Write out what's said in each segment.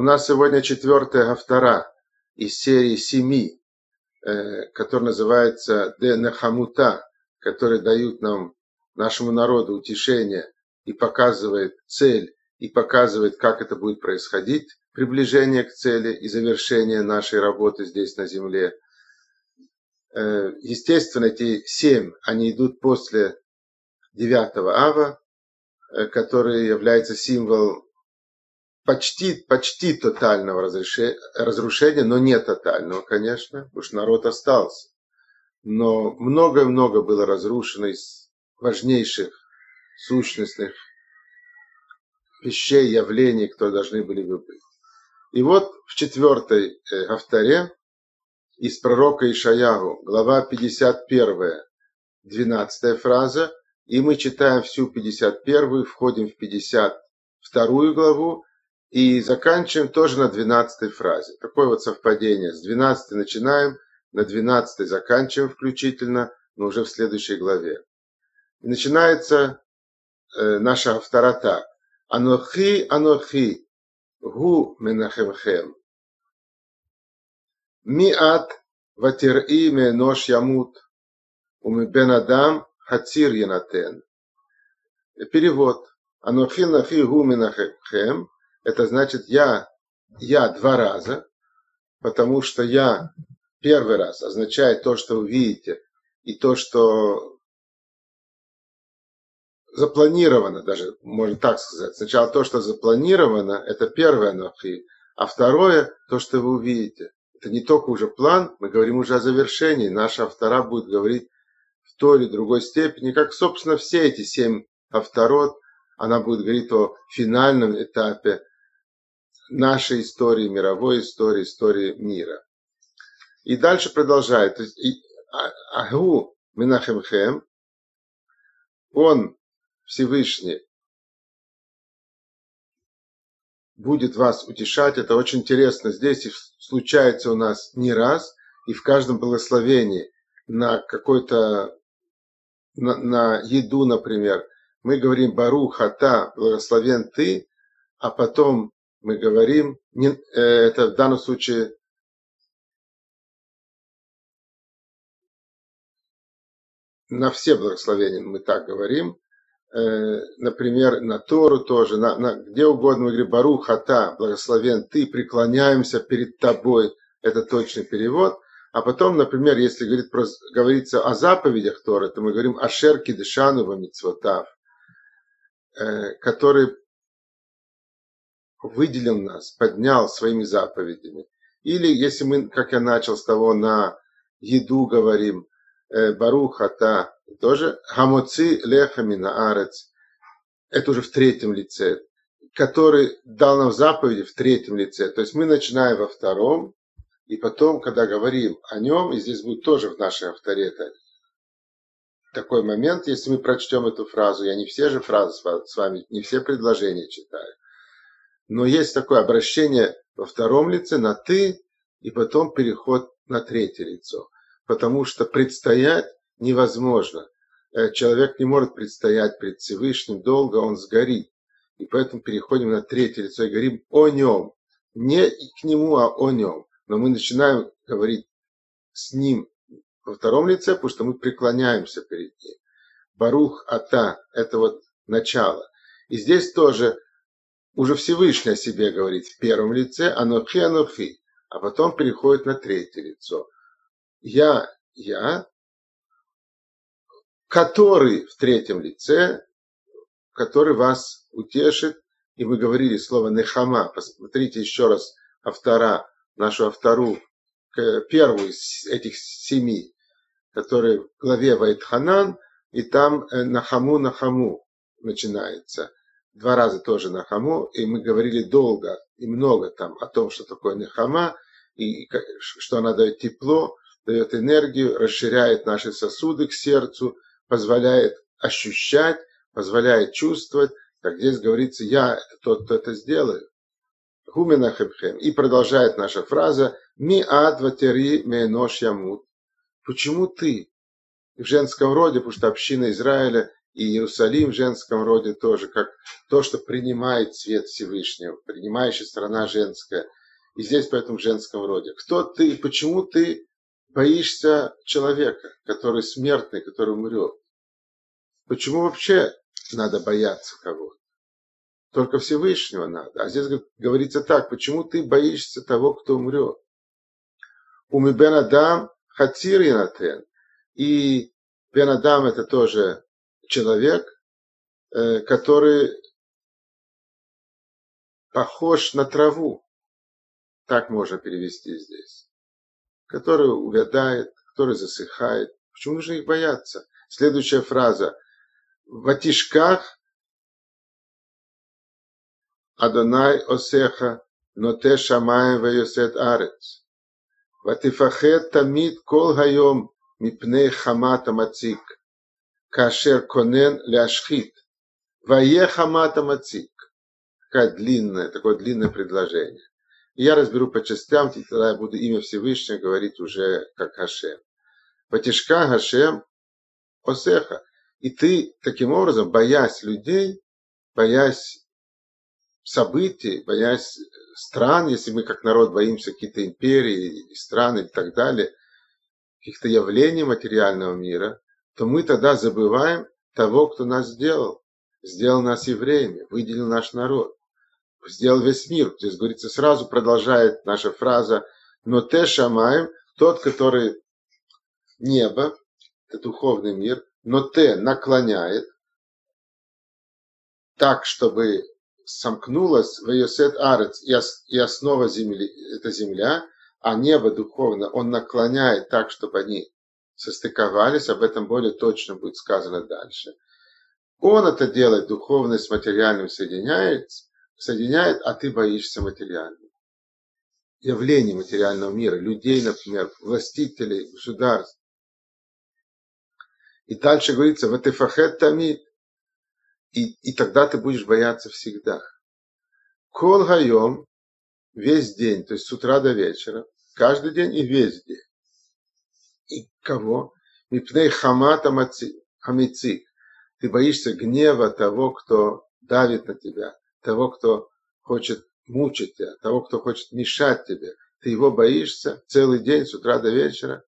У нас сегодня четвертая автора из серии семи, э, которая называется «Де Нахамута», которые дают нам, нашему народу, утешение и показывает цель, и показывает, как это будет происходить, приближение к цели и завершение нашей работы здесь на земле. Э, естественно, эти семь, они идут после девятого ава, э, который является символ почти, почти тотального разрушения, но не тотального, конечно, потому что народ остался. Но много-много было разрушено из важнейших сущностных вещей, явлений, которые должны были бы быть. И вот в четвертой э, авторе из пророка Ишаягу, глава 51, 12 фраза, и мы читаем всю 51, входим в 52 главу, и заканчиваем тоже на 12 фразе. Такое вот совпадение. С 12 начинаем, на 12 заканчиваем включительно, но уже в следующей главе. И начинается э, наша вторая так. Анохи, анохи, гу менахемхем. Миат ватер'i менош ямут, умебен адам хацир янатен. Перевод. Анохи, анохи, гу менахемхем это значит я, я два раза, потому что я первый раз означает то, что вы видите, и то, что запланировано, даже можно так сказать. Сначала то, что запланировано, это первое нохи, а второе, то, что вы увидите. Это не только уже план, мы говорим уже о завершении. Наша автора будет говорить в той или другой степени, как, собственно, все эти семь авторот, она будет говорить о финальном этапе нашей истории, мировой истории, истории мира. И дальше продолжает. А, Агу Минахемхем, он, Всевышний, будет вас утешать. Это очень интересно. Здесь случается у нас не раз, и в каждом благословении на какой-то, на, на еду, например, мы говорим Бару Хата, благословен ты, а потом мы говорим, не, э, это в данном случае на все благословения мы так говорим, э, например, на Тору тоже, на, на, где угодно мы говорим Бару Хата, благословен ты, преклоняемся перед тобой, это точный перевод. А потом, например, если говорит про, говорится о заповедях Торы, то мы говорим Ашер Кидышану Вамицвотав, э, который выделил нас, поднял своими заповедями. Или если мы, как я начал с того, на еду говорим, э, Барухата, тоже Хамоци Лехамина Арец, это уже в третьем лице, который дал нам заповеди в третьем лице. То есть мы начинаем во втором, и потом, когда говорим о нем, и здесь будет тоже в нашей авторе это такой момент, если мы прочтем эту фразу, я не все же фразы с вами, не все предложения читаю, но есть такое обращение во втором лице на «ты» и потом переход на третье лицо. Потому что предстоять невозможно. Э, человек не может предстоять пред Всевышним долго, он сгорит. И поэтому переходим на третье лицо и говорим о нем. Не к нему, а о нем. Но мы начинаем говорить с ним во втором лице, потому что мы преклоняемся перед ним. Барух Ата – это вот начало. И здесь тоже уже Всевышний о себе говорит. В первом лице «Анохи, Анохи», а потом переходит на третье лицо. Я, я, который в третьем лице, который вас утешит, и мы говорили слово «нехама», посмотрите еще раз автора, нашу автору, первую из этих семи, который в главе Вайтханан, и там э, «нахаму, нахаму» начинается – два раза тоже на хаму, и мы говорили долго и много там о том, что такое нехама, и что она дает тепло, дает энергию, расширяет наши сосуды к сердцу, позволяет ощущать, позволяет чувствовать. Как здесь говорится, я тот, кто это сделает. Хуменахебхем. И продолжает наша фраза «Ми адватери менош ямут». Почему ты? В женском роде, потому что община Израиля И Иерусалим в женском роде тоже, как то, что принимает цвет Всевышнего, принимающая страна женская. И здесь поэтому в женском роде. Кто ты, почему ты боишься человека, который смертный, который умрет? Почему вообще надо бояться кого-то? Только Всевышнего надо. А здесь говорится так, почему ты боишься того, кто умрет? Уми бен Адам хатир янатен. И бен Адам это тоже человек, э, который похож на траву, так можно перевести здесь, который увядает, который засыхает. Почему нужно их бояться? Следующая фраза. В атишках Адонай Осеха, но те шамаем арец. Ватифахет тамид кол хайом мипней хамата мацик кашер конен ляшхит. Ваехамата мацик. Такое длинное, такое длинное предложение. Я разберу по частям, тогда я буду имя Всевышнего говорить уже как Хашем. Патишка Хашем Осеха. И ты таким образом, боясь людей, боясь событий, боясь стран, если мы как народ боимся какие-то империи, страны и так далее, каких-то явлений материального мира, то мы тогда забываем того, кто нас сделал. Сделал нас евреями, выделил наш народ, сделал весь мир. Здесь говорится, сразу продолжает наша фраза, но те шамаем, тот, который небо, это духовный мир, но те наклоняет так, чтобы сомкнулась в Йосет Арец и основа земли, это земля, а небо духовно он наклоняет так, чтобы они состыковались, об этом более точно будет сказано дальше. Он это делает, духовное с материальным соединяет, соединяет, а ты боишься материального. Явлений материального мира, людей, например, властителей, государств. И дальше говорится, в Атефахет Тамид, и, и тогда ты будешь бояться всегда. Кол хайом, весь день, то есть с утра до вечера, каждый день и весь день. И кого? Мипней хамата хамицик. Ты боишься гнева того, кто давит на тебя, того, кто хочет мучить тебя, того, кто хочет мешать тебе. Ты его боишься целый день, с утра до вечера.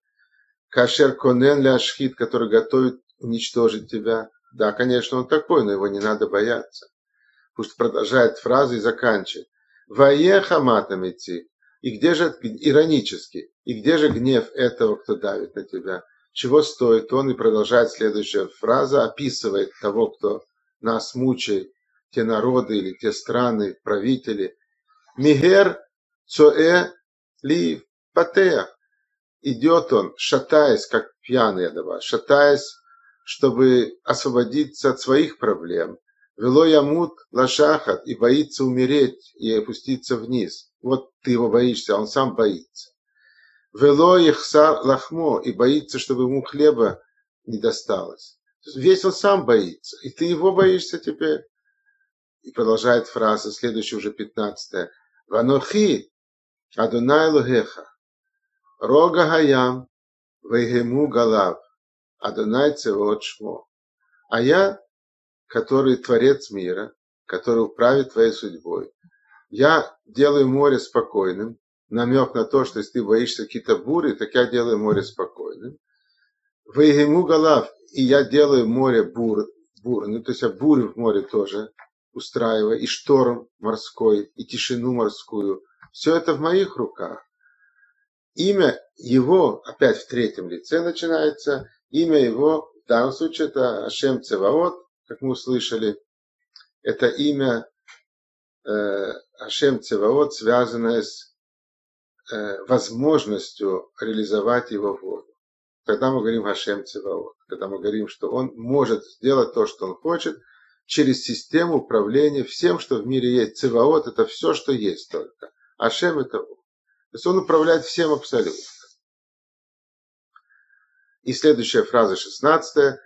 Кашер конен ляшхит, который готовит уничтожить тебя. Да, конечно, он такой, но его не надо бояться. Пусть продолжает фразу и заканчивает. Ваеха матом идти. И где же, иронически, и где же гнев этого, кто давит на тебя? Чего стоит он? И продолжает следующая фраза, описывает того, кто нас мучает, те народы или те страны, правители. Мигер цоэ ли патеах. Идет он, шатаясь, как пьяный, добавил, шатаясь чтобы освободиться от своих проблем. Вело ямут лашахат и боится умереть и опуститься вниз. Вот ты его боишься, а он сам боится. Вело ихса лахмо и боится, чтобы ему хлеба не досталось. Весь он сам боится, и ты его боишься теперь. И продолжает фраза, следующая уже пятнадцатая. Ванохи Адонай Лугеха. Рога Хаям Вейгему Галав. Адонай Цевот Шмо. А я, который Творец мира, который управит твоей судьбой, я делаю море спокойным, намек на то, что если ты боишься какие-то бури, так я делаю море спокойным. Вейгему Галав, и я делаю море бур, бурным, то есть я бурю в море тоже устраиваю, и шторм морской, и тишину морскую. Все это в моих руках. Имя его, опять в третьем лице начинается, Имя его, в данном случае, это Ашем Цеваот, как мы услышали. Это имя Ашем Цеваот, связанное с э, возможностью реализовать его воду. Когда мы говорим Ашем Цеваот, когда мы говорим, что он может сделать то, что он хочет, через систему управления всем, что в мире есть. Цеваот – это все, что есть только. Ашем – это он. То есть он управляет всем абсолютно. И следующая фраза, шестнадцатая.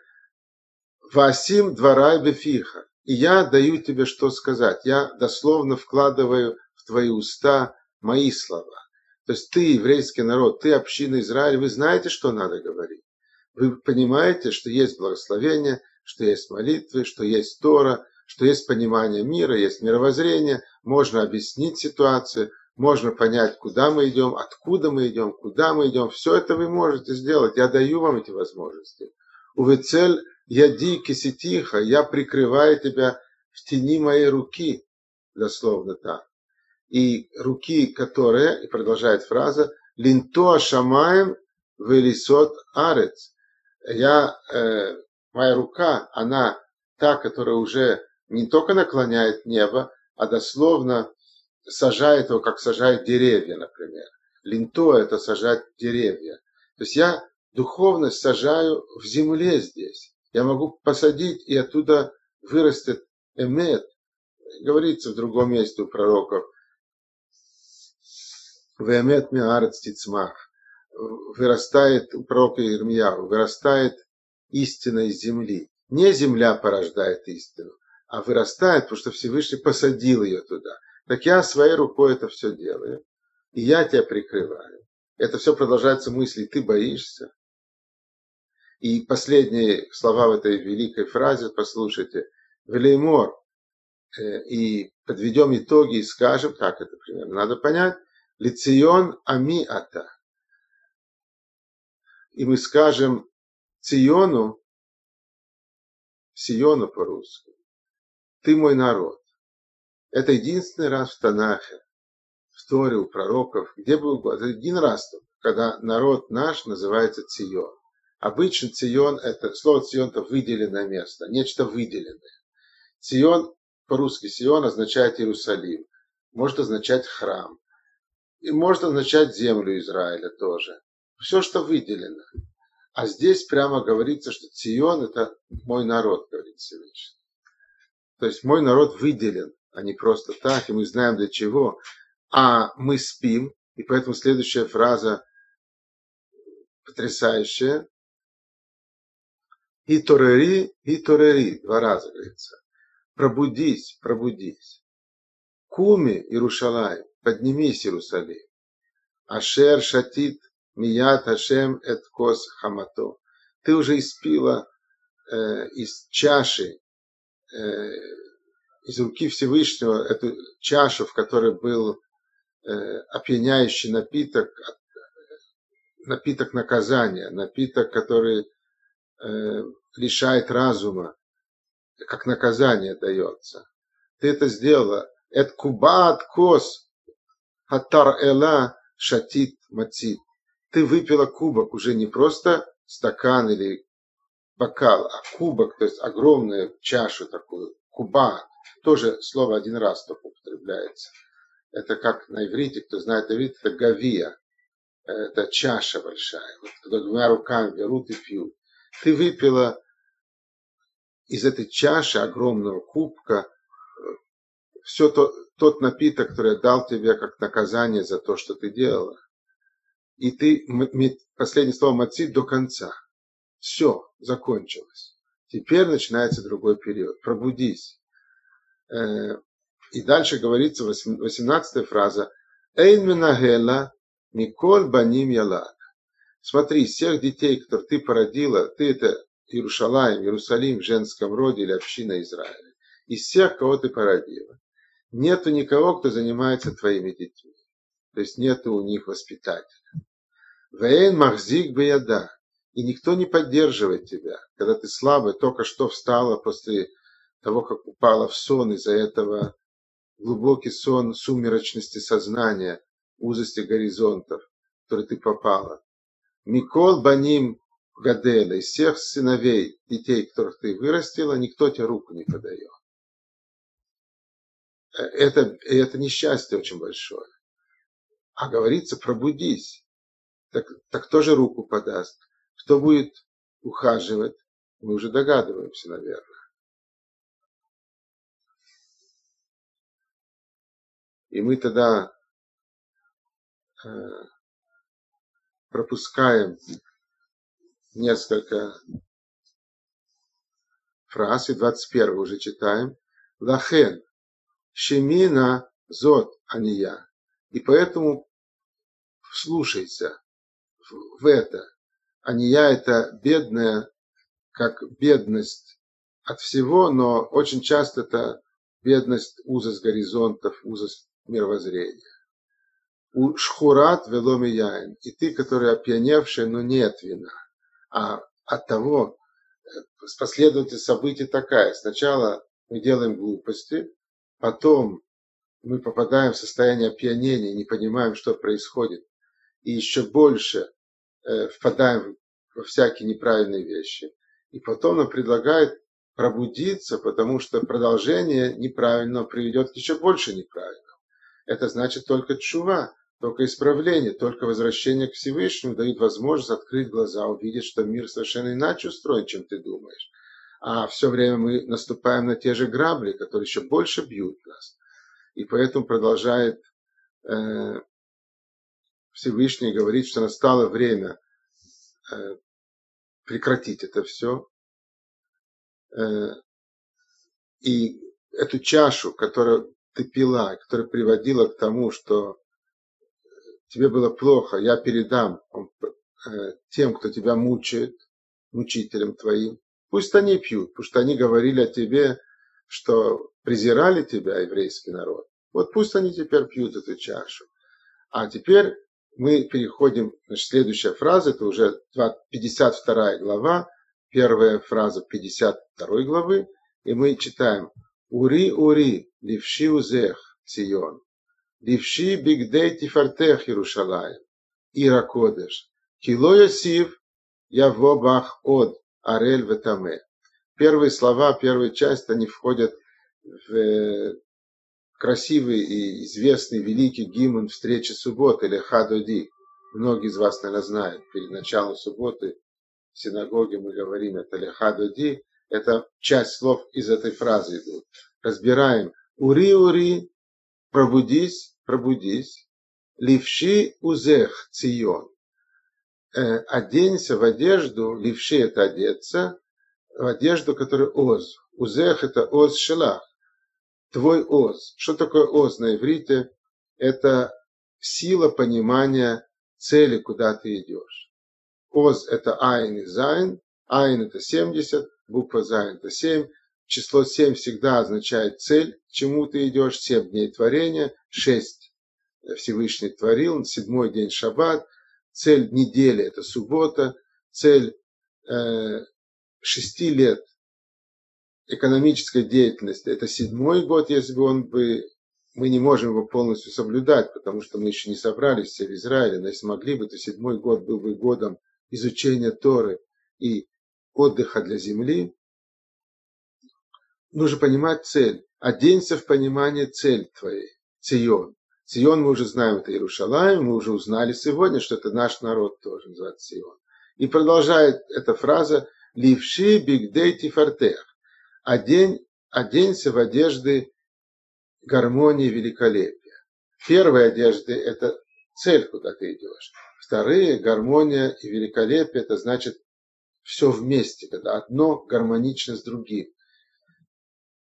Васим дворай бефиха. И я даю тебе что сказать. Я дословно вкладываю в твои уста мои слова. То есть ты, еврейский народ, ты, община Израиля, вы знаете, что надо говорить. Вы понимаете, что есть благословение, что есть молитвы, что есть Тора, что есть понимание мира, есть мировоззрение, можно объяснить ситуацию, можно понять, куда мы идем, откуда мы идем, куда мы идем. Все это вы можете сделать. Я даю вам эти возможности. Увецель яди киситиха, я прикрываю тебя в тени моей руки, дословно так. И руки, которые, и продолжает фраза, линто шамаем велисот арец. Я, э, моя рука, она та, которая уже не только наклоняет небо, а дословно сажает его, как сажает деревья, например. Линто – это сажать деревья. То есть я духовность сажаю в земле здесь. Я могу посадить, и оттуда вырастет эмет. Говорится в другом месте у пророков. Вемет миарец тицмах. Вырастает у пророка Ирмияу, вырастает истина из земли. Не земля порождает истину, а вырастает, потому что Всевышний посадил ее туда. Так я своей рукой это все делаю, и я тебя прикрываю. Это все продолжается мысли, ты боишься. И последние слова в этой великой фразе, послушайте, Велеймор, э, и подведем итоги и скажем, как это примерно надо понять, Лицион Ами Ата. И мы скажем Циону, Сиону по-русски, ты мой народ. Это единственный раз в Танахе, в Торе у пророков, где был. Это один раз, когда народ наш называется Цион. Обычно Цион, это слово Цион это выделенное место, нечто выделенное. Цион, по-русски Сион означает Иерусалим, может означать храм, и может означать землю Израиля тоже. Все, что выделено. А здесь прямо говорится, что Цион это мой народ, говорит Всевышний. То есть мой народ выделен а не просто так, и мы знаем для чего, а мы спим, и поэтому следующая фраза потрясающая. И торери, и торери, два раза говорится. Пробудись, пробудись. Куми, Иерушалай, поднимись, Иерусалим. Ашер шатит мият Ашем эт кос хамато. Ты уже испила э, из чаши э, из руки Всевышнего эту чашу, в которой был э, опьяняющий напиток, напиток наказания, напиток, который лишает разума, как наказание дается. Ты это сделала. Эт кубат кос хатар эла шатит мацит. Ты выпила кубок, уже не просто стакан или бокал, а кубок, то есть огромную чашу такую, кубат тоже слово один раз только употребляется. Это как на иврите, кто знает иврит, это гавия, это чаша большая. Вот, двумя руками берут и пьют. Ты выпила из этой чаши огромного кубка все то, тот напиток, который я дал тебе как наказание за то, что ты делала. И ты, последнее слово мацит до конца. Все, закончилось. Теперь начинается другой период. Пробудись. Э, и дальше говорится 18 фраза. Эйн минагела миколь баним ялак. Смотри, всех детей, которых ты породила, ты это Иерушалаем, Иерусалим в женском роде или община Израиля. Из всех, кого ты породила. Нету никого, кто занимается твоими детьми. То есть нету у них воспитателя. Вейн махзик бияда. И никто не поддерживает тебя, когда ты слабая, только что встала после того, как упала в сон из-за этого глубокий сон сумеречности сознания, узости горизонтов, в который ты попала. Микол Баним Гаделя, из всех сыновей, детей, которых ты вырастила, никто тебе руку не подает. Это, это несчастье очень большое. А говорится, пробудись. Так, так кто же руку подаст? Кто будет ухаживать? Мы уже догадываемся, наверное. И мы тогда э, пропускаем несколько фраз, и 21 уже читаем. Лахен, шемина зот ания. И поэтому вслушайся в это. Ания это бедная, как бедность от всего, но очень часто это бедность, узость горизонтов, узость мировоззрения. У шхурат веломи яин. И ты, который опьяневший, но нет вина. А от того, э, последовательность событий такая. Сначала мы делаем глупости, потом мы попадаем в состояние опьянения, не понимаем, что происходит, и еще больше э, впадаем во всякие неправильные вещи. И потом нам предлагает пробудиться, потому что продолжение неправильно приведет к еще больше неправильного. Это значит только чува, только исправление, только возвращение к Всевышнему дают возможность открыть глаза, увидеть, что мир совершенно иначе устроен, чем ты думаешь. А все время мы наступаем на те же грабли, которые еще больше бьют нас. И поэтому продолжает э, Всевышний говорить, что настало время э, прекратить это все. Э, и эту чашу, которую ты пила, которая приводила к тому, что тебе было плохо, я передам э, тем, кто тебя мучает, мучителям твоим. Пусть они пьют, что они говорили о тебе, что презирали тебя, еврейский народ. Вот пусть они теперь пьют эту чашу. А теперь мы переходим, значит, следующая фраза, это уже 52 глава, первая фраза 52 главы, и мы читаем «Ури, ури, ливши узех, Цион, ливши бигдей тифартех, Иерушалаем, Ира Кодеш, кило ясив, яво бах от, арель ветаме». Первые слова, первая часть, они входят в красивый и известный великий гимн встречи субботы или Хадоди. Многие из вас, наверное, знают. Перед началом субботы в синагоге мы говорим это Лехадоди. Это часть слов из этой фразы идут. Разбираем. Ури, ури, пробудись, пробудись. Ливши узех цион. Э, оденься в одежду, ливши это одеться, в одежду, которая оз. Узех это оз шелах твой оз. Что такое оз на иврите? Это сила понимания цели, куда ты идешь. עוז – это айн и зайн. Айн – это 70, буква зайн – это 7. Число 7 всегда означает цель, к чему ты идешь. 7 дней творения, 6 Всевышний творил, седьмой день шаббат. Цель недели – это суббота. Цель э, шести лет экономической деятельности, это седьмой год, если бы он бы, мы не можем его полностью соблюдать, потому что мы еще не собрались все в Израиле, но если могли бы, то седьмой год был бы годом изучения Торы и отдыха для земли. Нужно понимать цель. Оденься в понимание цель твоей, Цион. Цион мы уже знаем, это Иерушалаем, мы уже узнали сегодня, что это наш народ тоже называется Цион. И продолжает эта фраза «Ливши бигдей тифартех» одень, оденься в одежды гармонии великолепия. Первые одежды – это цель, куда ты идешь. Вторые – гармония и великолепие – это значит все вместе, когда одно гармонично с другим.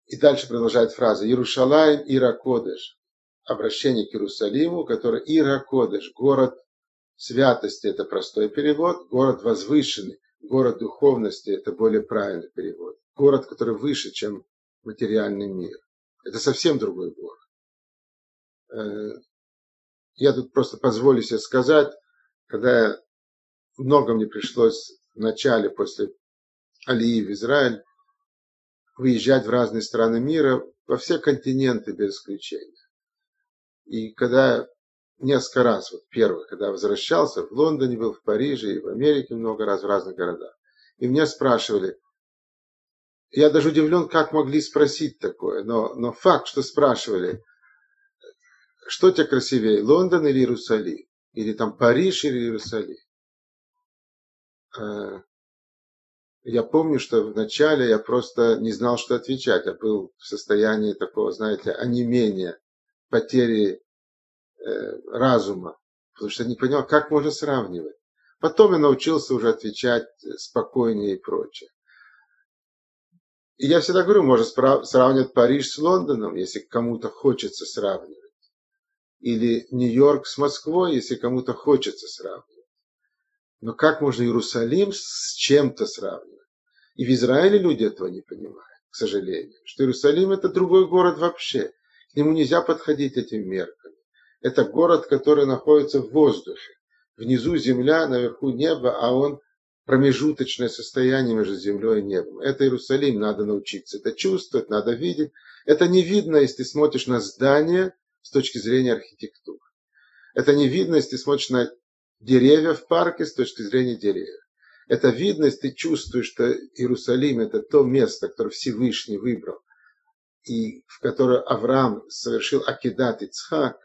И дальше продолжает фраза «Иерушалаем Ира Кодеш» обращение к Иерусалиму, который Ира Кодеш, город святости, это простой перевод, город возвышенный, город духовности, это более правильный перевод город, который выше, чем материальный мир. Это совсем другой город. Э, я тут просто позволю себе сказать, когда много мне пришлось в начале, после Алии в Израиль, выезжать в разные страны мира, во все континенты без исключения. И когда несколько раз, вот первый, когда возвращался, в Лондоне был, в Париже и в Америке много раз, в разных городах. И меня спрашивали, я даже удивлен, как могли спросить такое, но, но факт, что спрашивали, что тебе красивее, Лондон или Иерусалим? Или там Париж или Иерусалим? Э, я помню, что вначале я просто не знал, что отвечать. Я был в состоянии такого, знаете, онемения, потери э, разума, потому что не понял, как можно сравнивать. Потом я научился уже отвечать спокойнее и прочее. И я всегда говорю, можно сравнивать Париж с Лондоном, если кому-то хочется сравнивать. Или Нью-Йорк с Москвой, если кому-то хочется сравнивать. Но как можно Иерусалим с чем-то сравнивать? И в Израиле люди этого не понимают, к сожалению. Что Иерусалим это другой город вообще. К нему нельзя подходить этими мерками. Это город, который находится в воздухе. Внизу земля, наверху небо, а он промежуточное состояние между землей и небом. Это Иерусалим, надо научиться это чувствовать, надо видеть. Это не видно, если ты смотришь на здание с точки зрения архитектуры. Это не видно, если ты смотришь на деревья в парке с точки зрения деревьев. Это видно, если ты чувствуешь, что Иерусалим это то место, которое Всевышний выбрал, и в которое Авраам совершил Акидат Ицхак,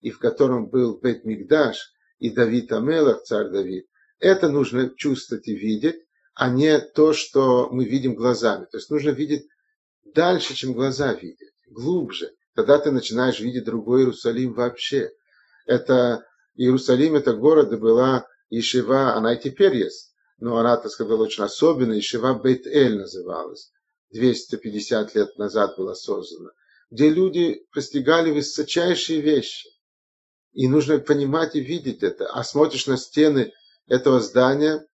и в котором был Бет Мигдаш, и Давид Амелах, царь Давид, это нужно чувствовать и видеть, а не то, что мы видим глазами. То есть нужно видеть дальше, чем глаза видят, глубже. Тогда ты начинаешь видеть другой Иерусалим вообще. Это Иерусалим, это город, была Ишева, она и теперь есть, но она, так сказать, была очень особенная, Ишева Бейт-Эль называлась. 250 лет назад была создана, где люди постигали высочайшие вещи. И нужно понимать и видеть это. А смотришь на стены этого здания,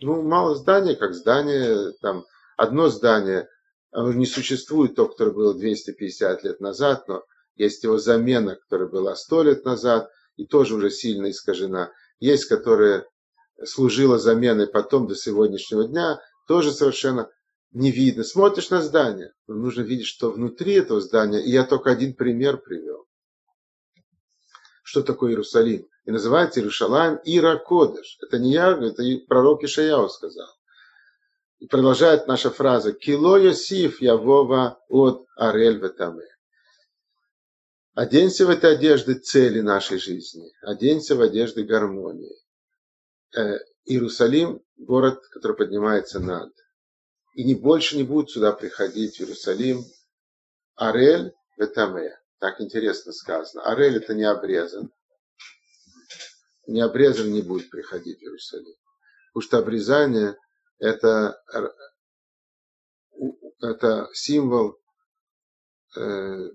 ну, мало здания, как здание, там, одно здание, оно не существует, то, которое было 250 лет назад, но есть его замена, которая была 100 лет назад, и тоже уже сильно искажена. Есть, которая служила заменой потом до сегодняшнего дня, тоже совершенно не видно. Смотришь на здание, но нужно видеть, что внутри этого здания, и я только один пример привел. Что такое Иерусалим? и называется Иерушалаем Ира Кодыш. Это не я, это и пророк Ишаяу сказал. И продолжает наша фраза «Кило Йосиф Явова от Арель Ветаме». Оденься в этой одежды цели нашей жизни, оденься в одежды гармонии. Э, Иерусалим – город, который поднимается над. И не больше не будут сюда приходить в Иерусалим. Арель Ветаме. Так интересно сказано. Арель – это не обрезан не обрезан не будет приходить в Иерусалим. Потому что обрезание это, это символ э,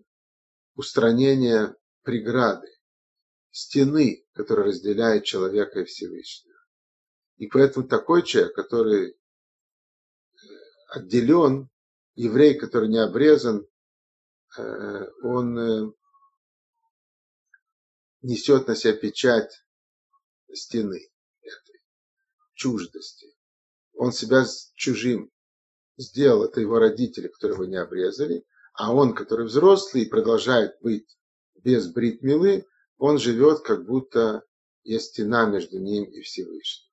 устранения преграды, стены, которая разделяет человека и Всевышнего. И поэтому такой человек, который отделен, еврей, который не обрезан, э, он э, несет на себя печать стены этой чуждости. Он себя чужим сделал, это его родители, которые его не обрезали, а он, который взрослый и продолжает быть без бритмилы, он живет, как будто есть стена между ним и Всевышним.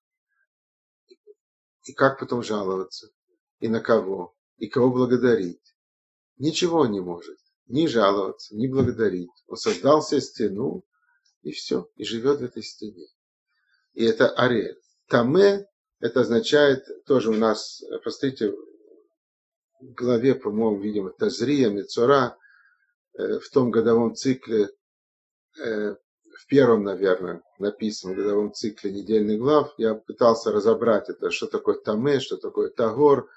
И как потом жаловаться? И на кого? И кого благодарить? Ничего он не может. Ни жаловаться, ни благодарить. Он создал себе стену, и все, и живет в этой стене и это арель. Таме это означает тоже у нас, посмотрите, в главе, по-моему, видимо, Тазрия, Мецура, э, в том годовом цикле, э, в первом, наверное, написанном годовом цикле недельных глав, я пытался разобрать это, что такое Таме, что такое Тагор.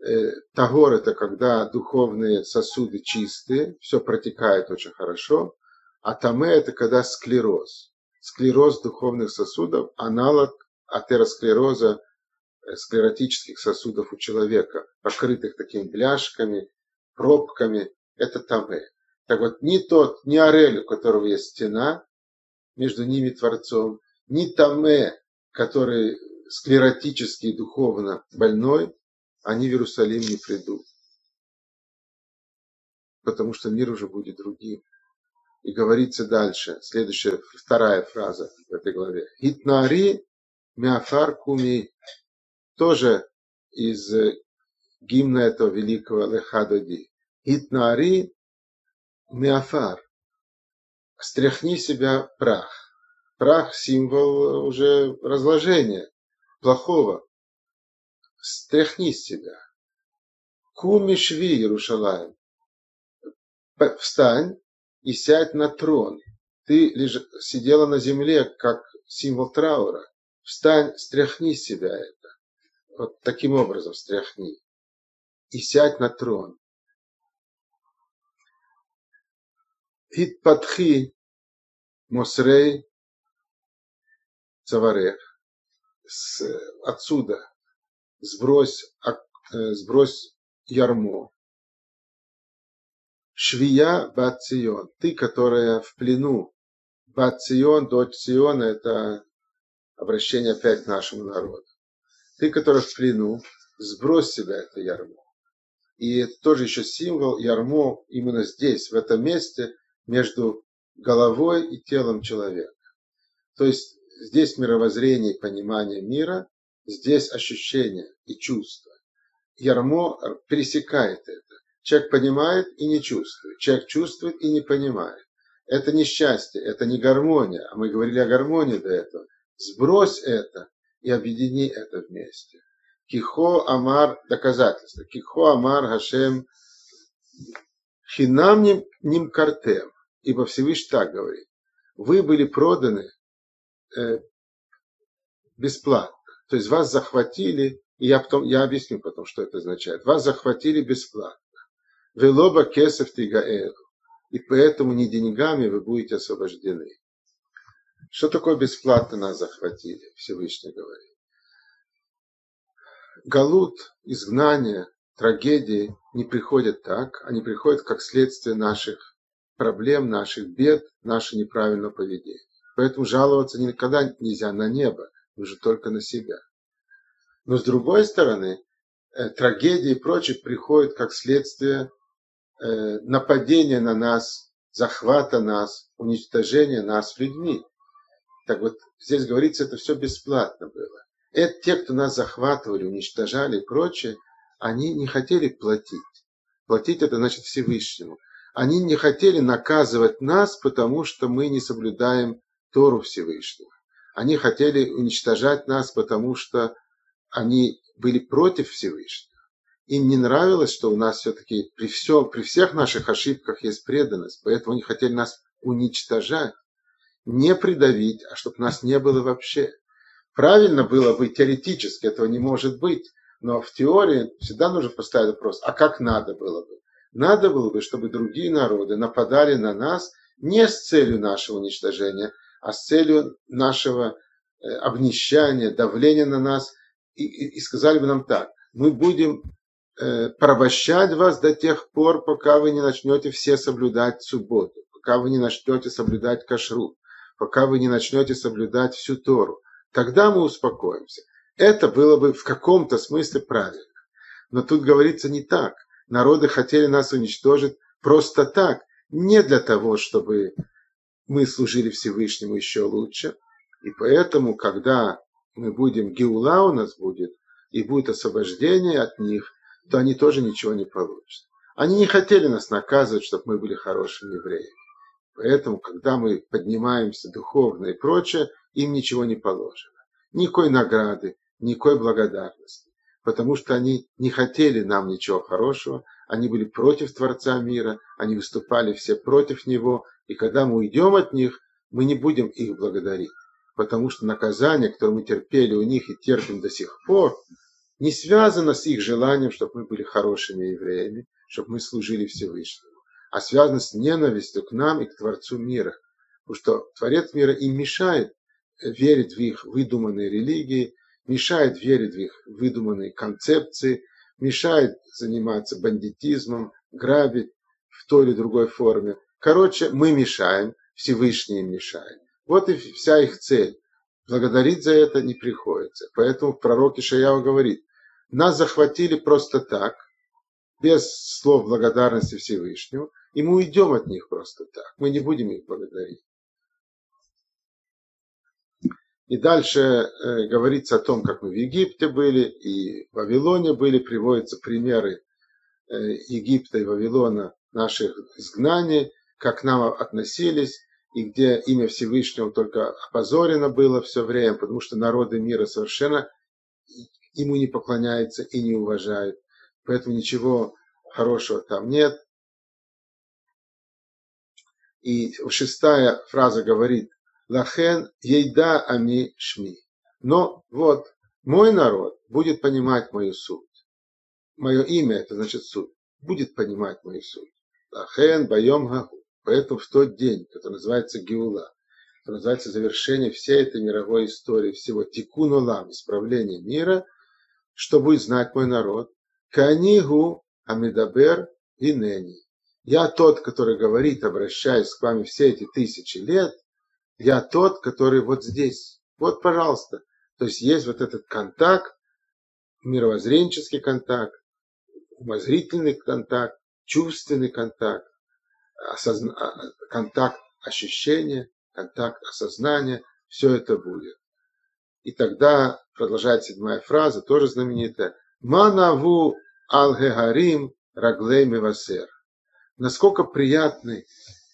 Э, Тагор – это когда духовные сосуды чистые, все протекает очень хорошо, а Таме – это когда склероз – склероз духовных сосудов, аналог атеросклероза э, склеротических сосудов у человека, покрытых такими бляшками, пробками, это таве. Так вот, ни тот, ни Арель, у которого есть стена между ними Творцом, ни Таме, который склеротически и духовно больной, они в Иерусалим не придут. Потому что мир уже будет другим. И говорится дальше, следующая, вторая фраза в этой главе. Хитнари мяфар куми. Тоже из гимна этого великого Лехадоди. Хитнари мяфар. Стряхни себя прах. Прах – символ уже разложения, плохого. Стряхни себя. Куми шви, Иерушалаем. Встань и сядь на трон. Ты лишь сидела на земле, как символ траура. Встань, стряхни себя это. Вот таким образом стряхни. И сядь на трон. Хитпатхи Мосрей Цаварех. Отсюда сбрось э, сбрось ярмо. Швия Бацион, ты, которая в плену. Бацион, дочь Сиона, это обращение опять к нашему народу. Ты, которая в плену, сбрось себя это ярмо. И это тоже еще символ ярмо именно здесь, в этом месте, между головой и телом человека. То есть здесь мировоззрение и понимание мира, здесь ощущение и чувство. Ярмо пересекает это. Человек понимает и не чувствует. Человек чувствует и не понимает. Это не счастье, это не гармония. А мы говорили о гармонии до этого. Сбрось это и объедини это вместе. Кихо Амар доказательство. Кихо Амар Хашем Хинам ним картем. Ибо Всевышний так говорит. Вы были проданы э, бесплатно. То есть вас захватили, и я, потом, я объясню потом, что это означает. Вас захватили бесплатно. Велоба кесов тигаэлу. И поэтому не деньгами вы будете освобождены. Что такое бесплатно нас захватили? Всевышний говорит. Галут, изгнание, трагедии не приходят так, они приходят как следствие наших проблем, наших бед, нашего неправильного поведения. Поэтому жаловаться никогда нельзя на небо, нужно только на себя. Но с другой стороны, э, трагедии и прочее приходят как следствие э, нападения на нас, захвата нас, уничтожения нас людьми. Так вот, здесь говорится, это все бесплатно было. Это те, кто нас захватывали, уничтожали и прочее, они не хотели платить. Платить это значит Всевышнему. Они не хотели наказывать нас, потому что мы не соблюдаем Тору Всевышнего. Они хотели уничтожать нас, потому что они были против Всевышнего. Им не нравилось, что у нас все-таки при, всем, при всех наших ошибках есть преданность, поэтому они хотели нас уничтожать, не придавить, а чтобы нас не было вообще. Правильно было бы теоретически, этого не может быть, но в теории всегда нужно поставить вопрос, а как надо было бы? Надо было бы, чтобы другие народы нападали на нас не с целью нашего уничтожения, а с целью нашего э, обнищания, давления на нас, и, и, и сказали бы нам так, мы будем э, порабощать вас до тех пор, пока вы не начнете все соблюдать субботу, пока вы не начнете соблюдать кашрут, пока вы не начнете соблюдать всю Тору. Тогда мы успокоимся. Это было бы в каком-то смысле правильно. Но тут говорится не так. Народы хотели нас уничтожить просто так, не для того, чтобы мы служили Всевышнему еще лучше. И поэтому, когда мы будем, Геула у нас будет, и будет освобождение от них, то они тоже ничего не получат. Они не хотели нас наказывать, чтобы мы были хорошими евреями. Поэтому, когда мы поднимаемся духовно и прочее, им ничего не положено. Никакой награды, никакой благодарности. Потому что они не хотели нам ничего хорошего, они были против Творца мира, они выступали все против Него, и когда мы уйдем от них, мы не будем их благодарить. Потому что наказание, которое мы терпели у них и терпим до сих пор, не связано с их желанием, чтобы мы были хорошими евреями, чтобы мы служили Всевышнему, а связано с ненавистью к нам и к Творцу мира. Потому что Творец мира им мешает верить в их выдуманные религии, мешает верить в их выдуманные концепции, мешает заниматься бандитизмом, грабить в той или другой форме. Короче, мы мешаем, Всевышний мешает. Вот и вся их цель. Благодарить за это не приходится. Поэтому пророк Ишаяу говорит, нас захватили просто так, без слов благодарности Всевышнему, и мы уйдем от них просто так. Мы не будем их благодарить. И дальше э, говорится о том, как мы в Египте были и в Вавилоне были, приводятся примеры э, Египта и Вавилона, наших изгнаний, как к нам относились, и где имя Всевышнего только опозорено было все время, потому что народы мира совершенно ему не поклоняются и не уважают. Поэтому ничего хорошего там нет. И шестая фраза говорит, Лахен ейда ами шми. Но вот, мой народ будет понимать мою суть. Мое имя, это значит суть, будет понимать мою суть. Лахен байом гагу. Поэтому в тот день, который называется Геула, который называется завершение всей этой мировой истории, всего тикун улам, исправление мира, что будет знать мой народ? Канигу Амидабер Инени. Я тот, который говорит, обращаясь к вами все эти тысячи лет, я тот, который вот здесь. Вот, пожалуйста. То есть есть вот этот контакт, мировоззренческий контакт, умозрительный контакт, чувственный контакт, осозна... А, контакт ощущения, контакт осознания, все это будет. И тогда продолжает седьмая фраза, тоже знаменитая. Манаву алгегарим раглей мевасер. Насколько приятный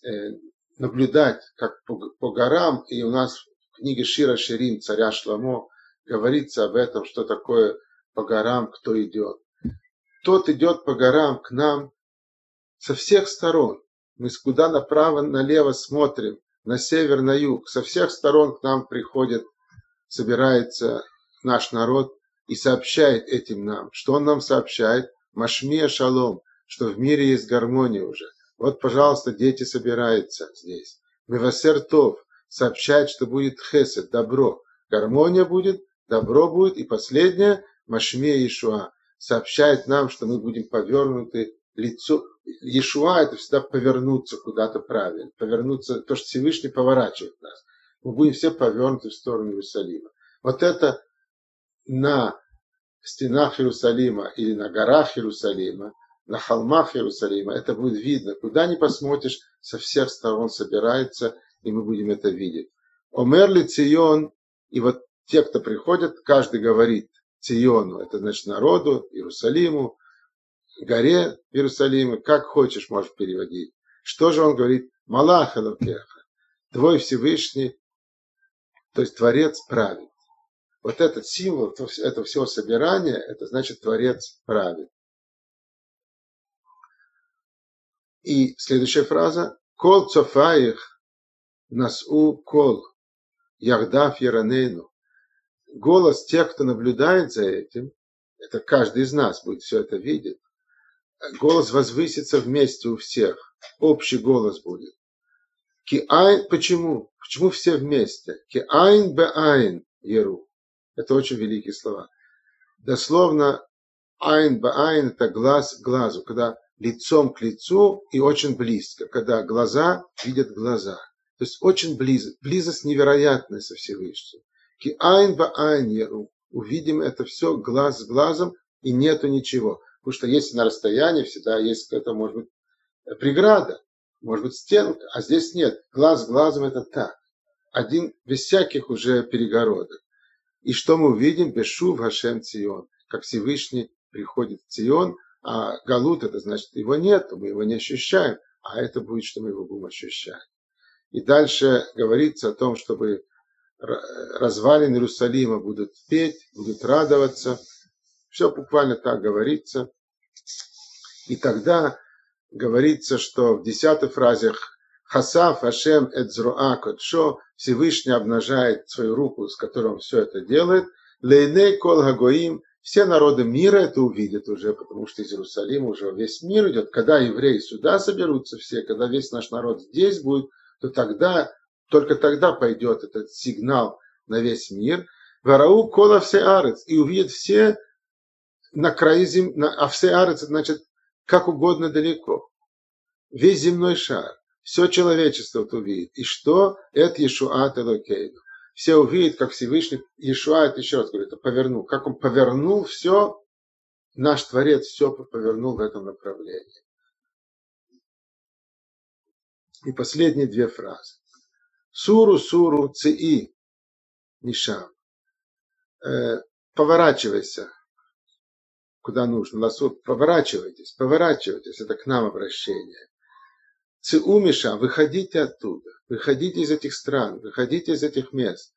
э, наблюдать, как по, по горам, и у нас в книге Шира Ширим царя Шламо говорится об этом, что такое по горам, кто идет. Тот идет по горам к нам со всех сторон. Мы куда направо, налево смотрим, на север, на юг. Со всех сторон к нам приходит, собирается наш народ и сообщает этим нам. Что он нам сообщает? Машмия шалом, что в мире есть гармония уже. Вот, пожалуйста, дети собираются здесь. Мевасер Тов сообщает, что будет хесед, добро. Гармония будет, добро будет. И последнее, Машмия Ишуа сообщает нам, что мы будем повернуты лицо. Ишуа это всегда повернуться куда-то правильно. Повернуться, то, что Всевышний поворачивает нас. Мы будем все повернуты в сторону Иерусалима. Вот это на стенах Иерусалима или на горах Иерусалима, на холмах Иерусалима, это будет видно. Куда ни посмотришь, со всех сторон собирается, и мы будем это видеть. Омерли Цион, и вот те, кто приходят, каждый говорит Циону, это значит народу, Иерусалиму, горе Иерусалима, как хочешь, можешь переводить. Что же он говорит? Малаха Лукеха, твой Всевышний, то есть Творец правит. Вот этот символ этого всего собирания, это значит Творец правит. И следующая фраза. Кол цофаих насу кол яхдав яранейну. Голос тех, кто наблюдает за этим, это каждый из нас будет все это видеть. Голос возвысится вместе у всех. Общий голос будет. כי עין, почему? Почему все вместе? כי עין בעין יראו. Это очень великие слова. Дословно, עין בעין – это глаз глазу, когда лицом к лицу и очень близко, когда глаза видят глаза. То есть очень близко, близость невероятная со Всевышним. כי עין בעין יראו. Увидим это все глаз с глазом и нету ничего. Потому что если на расстоянии всегда есть какая-то, может быть, преграда, может быть, стенка, а здесь нет. Глаз с глазом это так. Один без всяких уже перегородок. И что мы увидим? Бешув Хашем Цион. Как Всевышний приходит в Цион, а Галут это значит его нет, мы его не ощущаем, а это будет, что мы его будем ощущать. И дальше говорится о том, чтобы развалины Иерусалима будут петь, будут радоваться. Все буквально так говорится. И тогда говорится, что в десятой фразе Хасав Ашем Эдзруа Кодшо Всевышний обнажает свою руку, с которой он все это делает. Лейней Кол Гагоим все народы мира это увидят уже, потому что из Иерусалима уже весь мир идет. Когда евреи сюда соберутся все, когда весь наш народ здесь будет, то тогда, только тогда пойдет этот сигнал на весь мир. Варау кола все арец. И увидят все на краю земли, а все арец, значит, как угодно далеко. Весь земной шар. Все человечество это увидит. И что? Это Ешуат Элокейну. Все увидят, как Всевышний Ешуат, еще раз говорю, это повернул. Как он повернул все, наш Творец все повернул в этом направлении. И последние две фразы. Суру, суру, ци, мишам. Э, поворачивайся, куда нужно. Ласу, поворачивайтесь, поворачивайтесь. Это к нам обращение. Циумиша, выходите оттуда, выходите из этих стран, выходите из этих мест.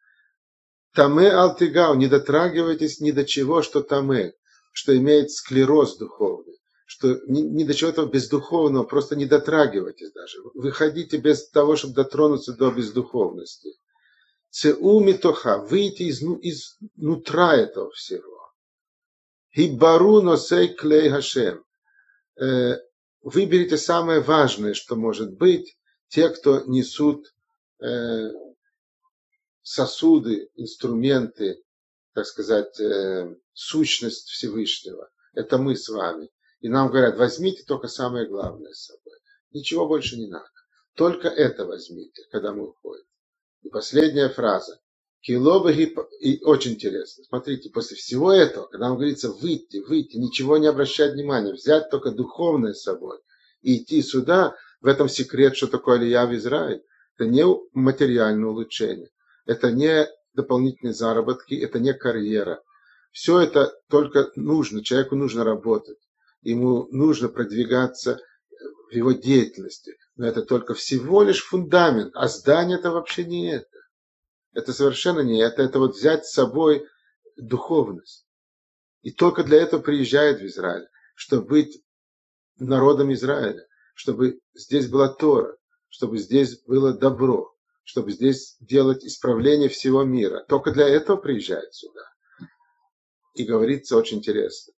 Таме алтигау, не дотрагивайтесь ни до чего, что таме, что имеет склероз духовный, что ни, ни до чего этого бездуховного, просто не дотрагивайтесь даже. Выходите без того, чтобы дотронуться до бездуховности. Цеуми тоха, выйти из, ну, из нутра этого всего. Хибару носей клей хашем. Выберите самое важное, что может быть, те, кто несут э, сосуды, инструменты, так сказать, э, сущность Всевышнего. это мы с вами. И нам говорят, возьмите только самое главное с собой. Ничего больше не надо. Только это возьмите, когда мы уходим. И последняя фраза. Килобаги, и очень интересно, смотрите, после всего этого, когда нам говорится выйти, выйти, ничего не обращать внимания, взять только духовное с собой и идти сюда, в этом секрет, что такое Алия в Израиль. Это не материальное улучшение, это не дополнительные заработки, это не карьера. Все это только нужно, человеку нужно работать, ему нужно продвигаться в его деятельности. Но это только всего лишь фундамент, а здание это вообще не это. Совершенно не это, это вот взять с собой духовность. И только для этого приезжает в Израиль, чтобы быть народом Израиля, чтобы здесь была Тора, чтобы здесь было добро, чтобы здесь делать исправление всего мира. Только для этого приезжает сюда. И говорится очень интересно.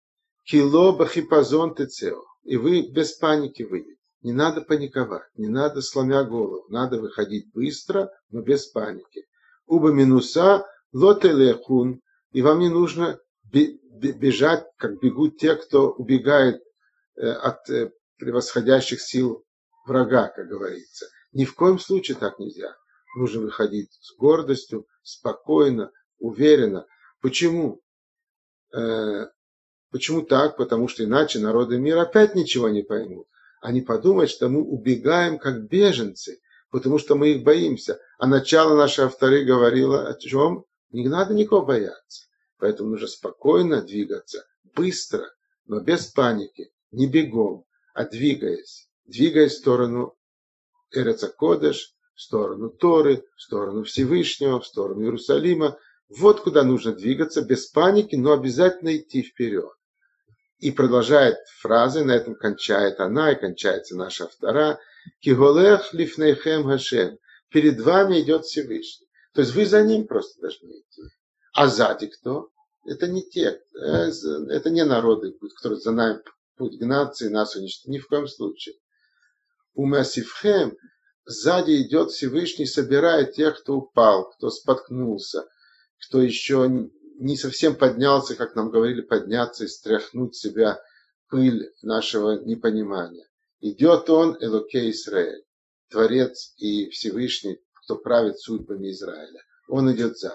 Кило бахипазон тецео. И вы без паники выйдете. Не надо паниковать, не надо сломя голову. Надо выходить быстро, но без паники. Уба минуса лотелехун. И вам не нужно бежать, как бегут те, кто убегает э, от э, превосходящих сил врага, как говорится. Ни в коем случае так нельзя. Нужно выходить с гордостью, спокойно, уверенно. Почему? Э, почему так? Потому что иначе народы мира опять ничего не поймут. Они подумают, что мы убегаем как беженцы, потому что мы их боимся. А начало нашей авторы говорило о чем? Не надо никого бояться. Поэтому нужно спокойно двигаться, быстро, но без паники, не бегом, а двигаясь. Двигаясь в сторону Эреца Кодеш, в сторону Торы, в сторону Всевышнего, в сторону Иерусалима. Вот куда нужно двигаться, без паники, но обязательно идти вперед. И продолжает фразы, на этом кончает она и кончается наша вторая. Киголех лифнейхем Хашем. Перед вами идет Всевышний. То есть вы за ним просто должны идти. А сзади кто? Это не те, э, это не народы, которые за нами путь к нации нас уничтожить. Ни в коем случае. У Масифхем сзади идет Всевышний, собирает тех, кто упал, кто споткнулся, кто еще не совсем поднялся, как нам говорили, подняться и стряхнуть себя пыль нашего непонимания. Идет он, Элокей Израиль, Творец и Всевышний, кто правит судьбами Израиля. Он идет сзади.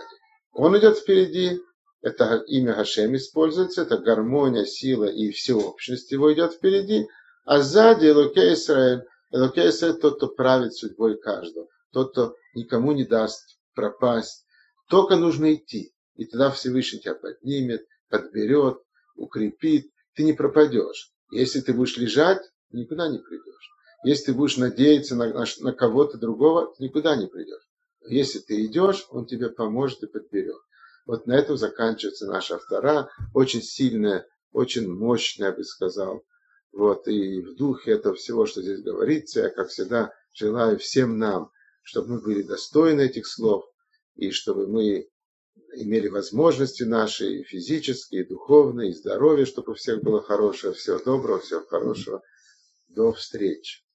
Он идет впереди, это имя Хашем используется, это гармония, сила и всеобщность его идет впереди, а сзади Элокей Израиль, Элокей Израиль тот, кто правит судьбой каждого, тот, кто никому не даст пропасть, только нужно идти, и тогда Всевышний тебя поднимет, подберет, укрепит, ты не пропадешь. Если ты будешь лежать, никуда не придешь. Если ты будешь надеяться на, на, на кого-то другого, ты никуда не придешь. Если ты идешь, он тебе поможет и подберет. Вот на этом заканчивается наша вторая, очень сильная, очень мощная, я бы сказал. Вот, и в духе этого всего, что здесь говорится, я, как всегда, желаю всем нам, чтобы мы были достойны этих слов, и чтобы мы имели возможности наши, и физические, и духовные, и здоровье, чтобы у всех было хорошее. Всего доброго, всего хорошего. До встречи.